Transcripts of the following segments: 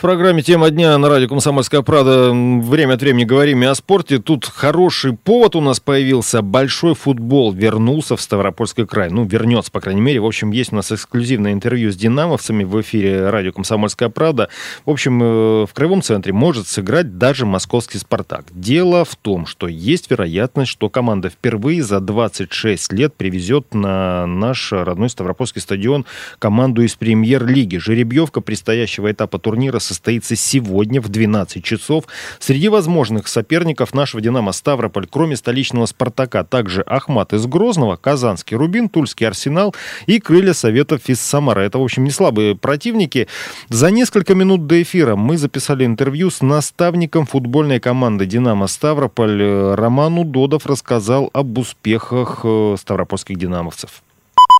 В программе «Тема дня» на радио «Комсомольская правда» время от времени говорим и о спорте. Тут хороший повод у нас появился. Большой футбол вернулся в Ставропольский край. Ну, вернется, по крайней мере. В общем, есть у нас эксклюзивное интервью с динамовцами в эфире радио «Комсомольская правда». В общем, э, в Краевом центре может сыграть даже московский «Спартак». Дело в том, что есть вероятность, что команда впервые за 26 лет привезет на наш родной Ставропольский стадион команду из премьер-лиги. Жеребьевка предстоящего этапа турнира состоится сегодня в 12 часов. Среди возможных соперников нашего «Динамо» Ставрополь, кроме столичного «Спартака», также Ахмат из Грозного, Казанский «Рубин», Тульский «Арсенал» и «Крылья Советов» из Самары. Это, в общем, не слабые противники. За несколько минут до эфира мы записали интервью с наставником футбольной команды «Динамо» Ставрополь. Роману Додов рассказал об успехах э, ставропольских «Динамовцев».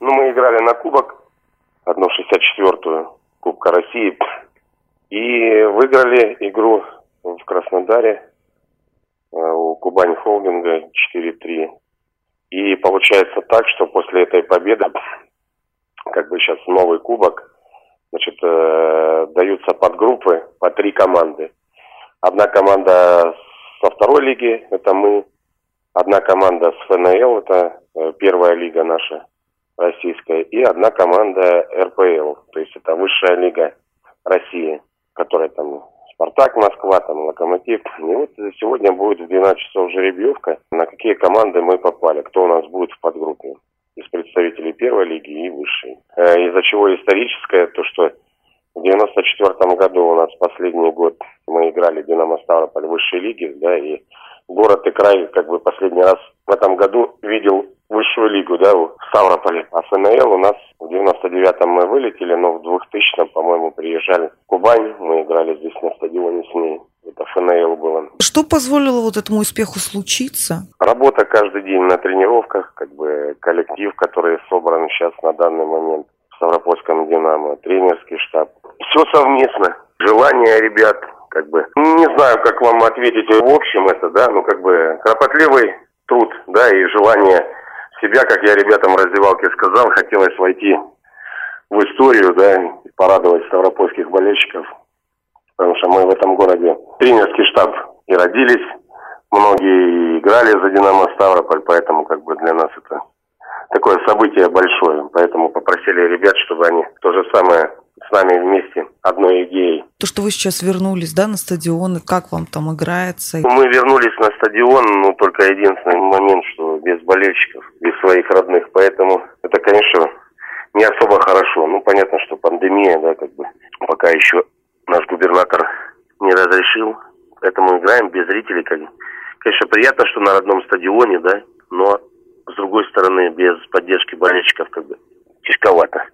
Ну, мы играли на кубок, одну 64-ю Кубка России. И выиграли игру в Краснодаре э, у Кубань Холдинга 4-3. И получается так, что после этой победы, как бы сейчас новый кубок, значит, э, даются подгруппы по три команды. Одна команда со второй лиги, это мы. Одна команда с ФНЛ, это э, первая лига наша российская. И одна команда РПЛ, то есть это высшая лига России которая там Спартак Москва, там Локомотив. И вот сегодня будет в 12 часов жеребьевка, на какие команды мы попали, кто у нас будет в подгруппе из представителей первой лиги и высшей. Э, из-за чего историческое, то что в 94 году у нас последний год мы играли Динамо Ставрополь в высшей лиге, да, и город и край как бы последний раз в этом году видел высшую лигу, да, в Ставрополе. А ФНЛ у нас в 99-м мы вылетели, но в 2000-м, по-моему, приезжали в Кубань. Мы играли здесь на стадионе с ней. Это ФНЛ было. Что позволило вот этому успеху случиться? Работа каждый день на тренировках, как бы коллектив, который собран сейчас на данный момент в Ставропольском «Динамо», тренерский штаб. Все совместно. Желание ребят, как бы, не знаю, как вам ответить в общем это, да, ну, как бы, кропотливый труд, да, и желание себя, как я ребятам в раздевалке сказал, хотелось войти в историю, да, порадовать ставропольских болельщиков, потому что мы в этом городе тренерский штаб и родились, многие играли за «Динамо Ставрополь», поэтому как бы для нас это такое событие большое, поэтому попросили ребят, чтобы они то же самое с нами вместе одной идеей. То, что вы сейчас вернулись, да, на стадион, и как вам там играется? Мы вернулись на стадион, ну, только единственный момент, что без болельщиков, своих родных, поэтому это, конечно, не особо хорошо. Ну, понятно, что пандемия, да, как бы, пока еще наш губернатор не разрешил, поэтому играем без зрителей, как Конечно, приятно, что на родном стадионе, да, но с другой стороны, без поддержки болельщиков, как бы, тяжковато.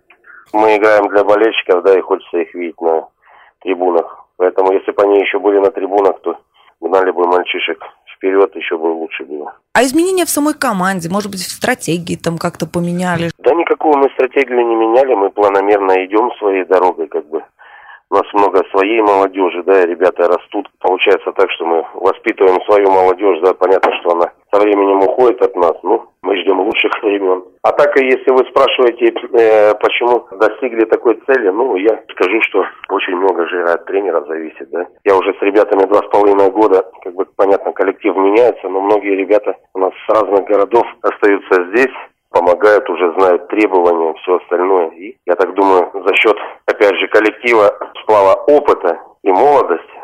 Мы играем для болельщиков, да, и хочется их видеть на трибунах. Поэтому, если бы они еще были на трибунах, то гнали бы мальчишек вперед, еще бы лучше было. А изменения в самой команде, может быть, в стратегии там как-то поменяли? Да никакого мы стратегию не меняли, мы планомерно идем своей дорогой, как бы. У нас много своей молодежи, да, ребята растут. Получается так, что мы воспитываем свою молодежь, да, понятно, что она со временем уходит от нас, ну, мы ждем лучших времен. А так, и если вы спрашиваете, э, почему достигли такой цели, ну, я скажу, что очень много же от тренеров зависит, да. Я уже с ребятами два с половиной года, как бы, понятно, коллектив меняется, но многие ребята у нас с разных городов остаются здесь, помогают, уже знают требования, все остальное. И я так думаю, за счет, опять же, коллектива, сплава опыта и молодости,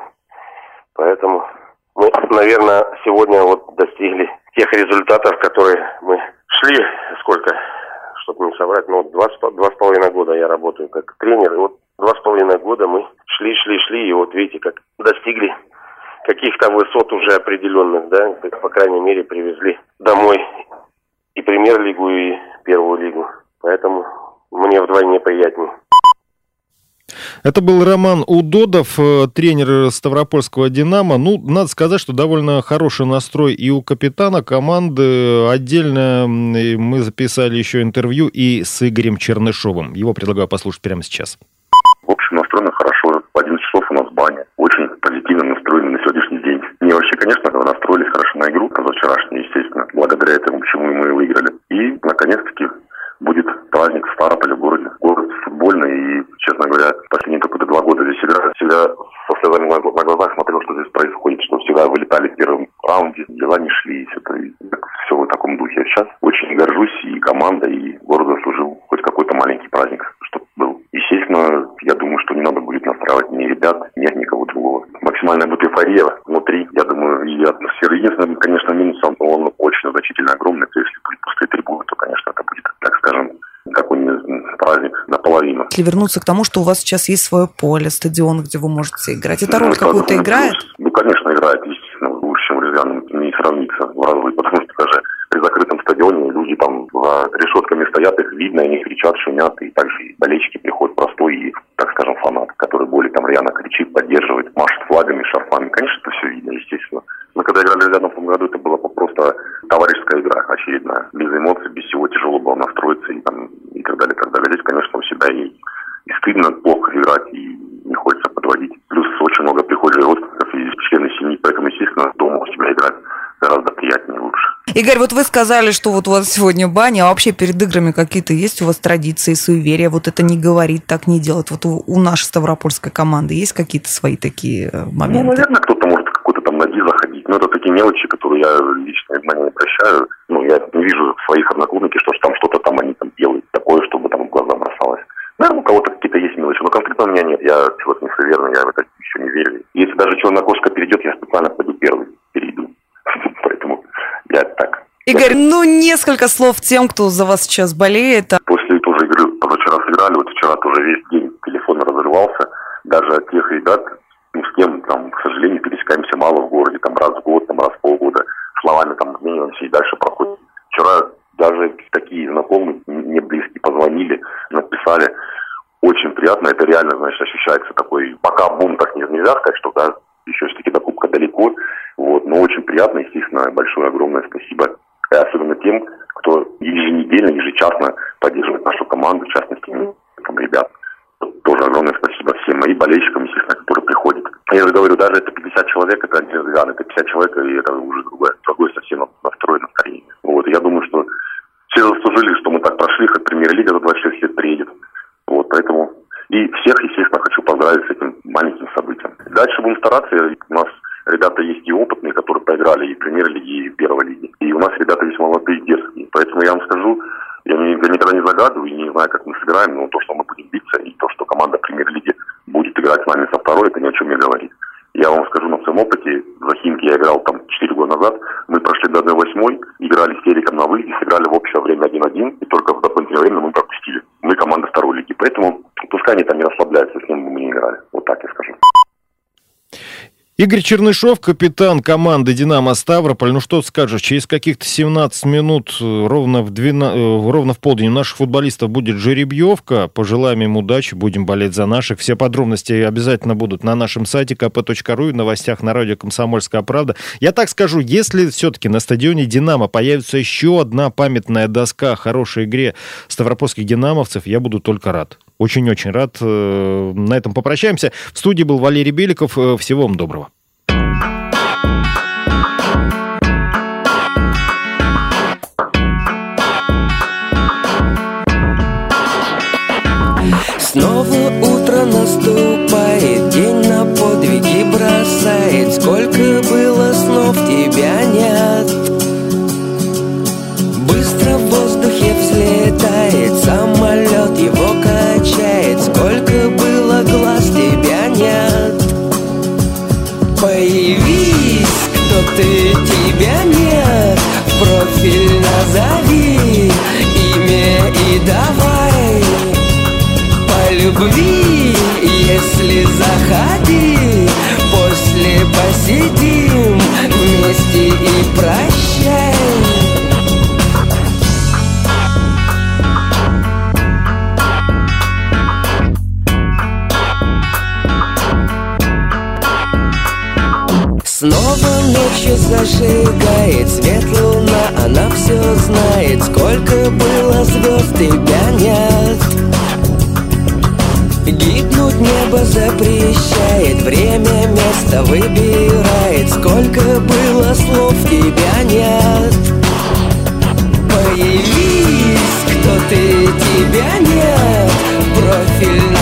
поэтому мы, наверное, сегодня вот достигли тех результатов, которые мы шли, сколько, чтобы не соврать, ну, два, два с половиной года я работаю как тренер, и вот два с половиной года мы шли, шли, шли, и вот видите, как достигли каких-то высот уже определенных, да, по крайней мере, привезли премьер-лигу, и первую лигу. Поэтому мне вдвойне приятнее. Это был Роман Удодов, э, тренер Ставропольского «Динамо». Ну, надо сказать, что довольно хороший настрой и у капитана команды. Отдельно мы записали еще интервью и с Игорем Чернышовым. Его предлагаю послушать прямо сейчас. В общем, настроено хорошо. В 11 часов у нас баня. Очень позитивно настроены на сегодняшний день. Не вообще, конечно, настроились хорошо на игру, позавчерашнюю, естественно. Благодаря этому, почему мы выиграли. И, наконец-таки, будет праздник в Ставрополе, в городе. Город футбольный, и, честно говоря, последние только два года здесь играю. Всегда со слезами на глазах смотрел, что здесь происходит, что всегда вылетали в первом раунде, дела не шли, и все, это, и все в таком духе. Сейчас очень горжусь и командой, и город заслужил хоть какой-то маленький праздник, чтобы был. Естественно, я думаю, что не надо будет настраивать ни ребят, ни никого другого. Максимальная будет эйфория внутри, я думаю, и атмосфера. Единственное, конечно, минус, он очень значительно огромный, то если будет пустые трибуны, то, конечно, это будет, так скажем, какой-нибудь праздник наполовину. Если вернуться к тому, что у вас сейчас есть свое поле, стадион, где вы можете играть, это роль ну, какую-то играет? Ну, конечно, играет, естественно, лучше, чем не сравнится в разы, потому что даже при закрытом стадионе люди там за решетками стоят, их видно, они кричат, шумят, и также болельщики приходят простой и, так скажем, фанат, который более там рьяно кричит, поддерживает, машет флагами, шарфами. Конечно, это все видно, естественно. Мы когда играли в том году, это была просто товарищеская игра очередная. Без эмоций, без всего тяжело было настроиться и, там, и так далее, и так далее. Здесь, конечно, у себя и, и стыдно плохо играть, и Игорь, вот вы сказали, что вот у вас сегодня баня, а вообще перед играми какие-то есть у вас традиции, суеверия? Вот это не говорить, так не делать. Вот у, нашей Ставропольской команды есть какие-то свои такие э, моменты? Ну, наверное, кто-то может какой-то там ноги заходить. Но это такие мелочи, которые я лично на не прощаю. Ну, я не вижу своих одноклубников, что там что-то там они там делают такое, чтобы там в глаза бросалось. Наверное, у кого-то какие-то есть мелочи, но конкретно у меня нет. Я чего-то не суеверный, я в это еще не верю. Если даже Чернокожка перейдет, я специально пойду первый, перейду. Поэтому я так. Игорь, ну несколько слов тем, кто за вас сейчас болеет. После тоже игры, позавчера сыграли, вот вчера тоже весь день телефон разрывался. Даже от тех ребят, ну, с кем, там, к сожалению, пересекаемся мало в городе, там, раз в год, там, раз в полгода, словами там обмениваемся и дальше проходит. Вчера даже такие знакомые, мне близкие, позвонили, написали, очень приятно, это реально, значит, ощущается такой, пока бум так нельзя сказать, что, да, еще все-таки до кубка далеко, вот, но очень приятно, естественно, большое, огромное спасибо, и особенно тем, кто ежечасно поддерживает нашу команду, в частности, там, ребят. Тоже огромное спасибо всем моим болельщикам, естественно, которые приходят. Я же говорю, даже это 50 человек, это не Риан, это 50 человек, и это уже другое, другое совсем настрой, настроение. Вот, я думаю, что все заслужили, что мы так прошли, хоть премьер-лига за 26 лет приедет. Вот, поэтому и всех, естественно, хочу поздравить с этим маленьким событием. Дальше будем стараться. У нас ребята есть и опытные, которые поиграли и в премьер-лиге, и в первой лиге. И у нас ребята есть молодые, дерзкие. Поэтому я вам скажу, я, никогда не загадываю и не знаю, как мы сыграем, но то, что мы будем биться, и то, что команда премьер-лиги будет играть с нами со второй, это ни о чем не говорит. Я вам скажу на своем опыте, за Химки я играл там 4 года назад, мы прошли до 1-8, играли с Эриком на выезде, сыграли в общее время 1-1, и только в дополнительное время мы пропустили. Мы команда второй лиги, поэтому пускай они там не расслабляются, с ним мы не играли. Вот так я скажу. Игорь Чернышов, капитан команды «Динамо Ставрополь». Ну что скажешь, через каких-то 17 минут, э, ровно в, 12, э, ровно в полдень у наших футболистов будет жеребьевка. Пожелаем им удачи, будем болеть за наших. Все подробности обязательно будут на нашем сайте kp.ru и в новостях на радио «Комсомольская правда». Я так скажу, если все-таки на стадионе «Динамо» появится еще одна памятная доска хорошей игре ставропольских «Динамовцев», я буду только рад. Очень-очень рад. Э, на этом попрощаемся. В студии был Валерий Беликов. Всего вам доброго. любви Если заходи, после посидим Вместе и прощай. Снова ночью зажигает свет луна Она все знает, сколько было звезд и небо запрещает, время место выбирает. Сколько было слов, тебя нет. Появись, кто ты, тебя нет. Профиль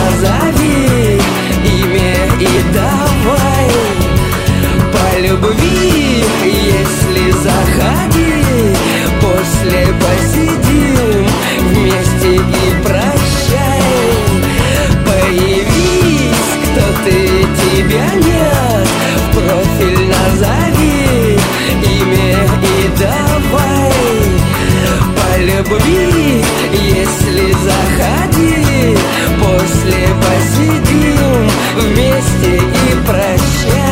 любви, если заходи После посидим вместе и прощай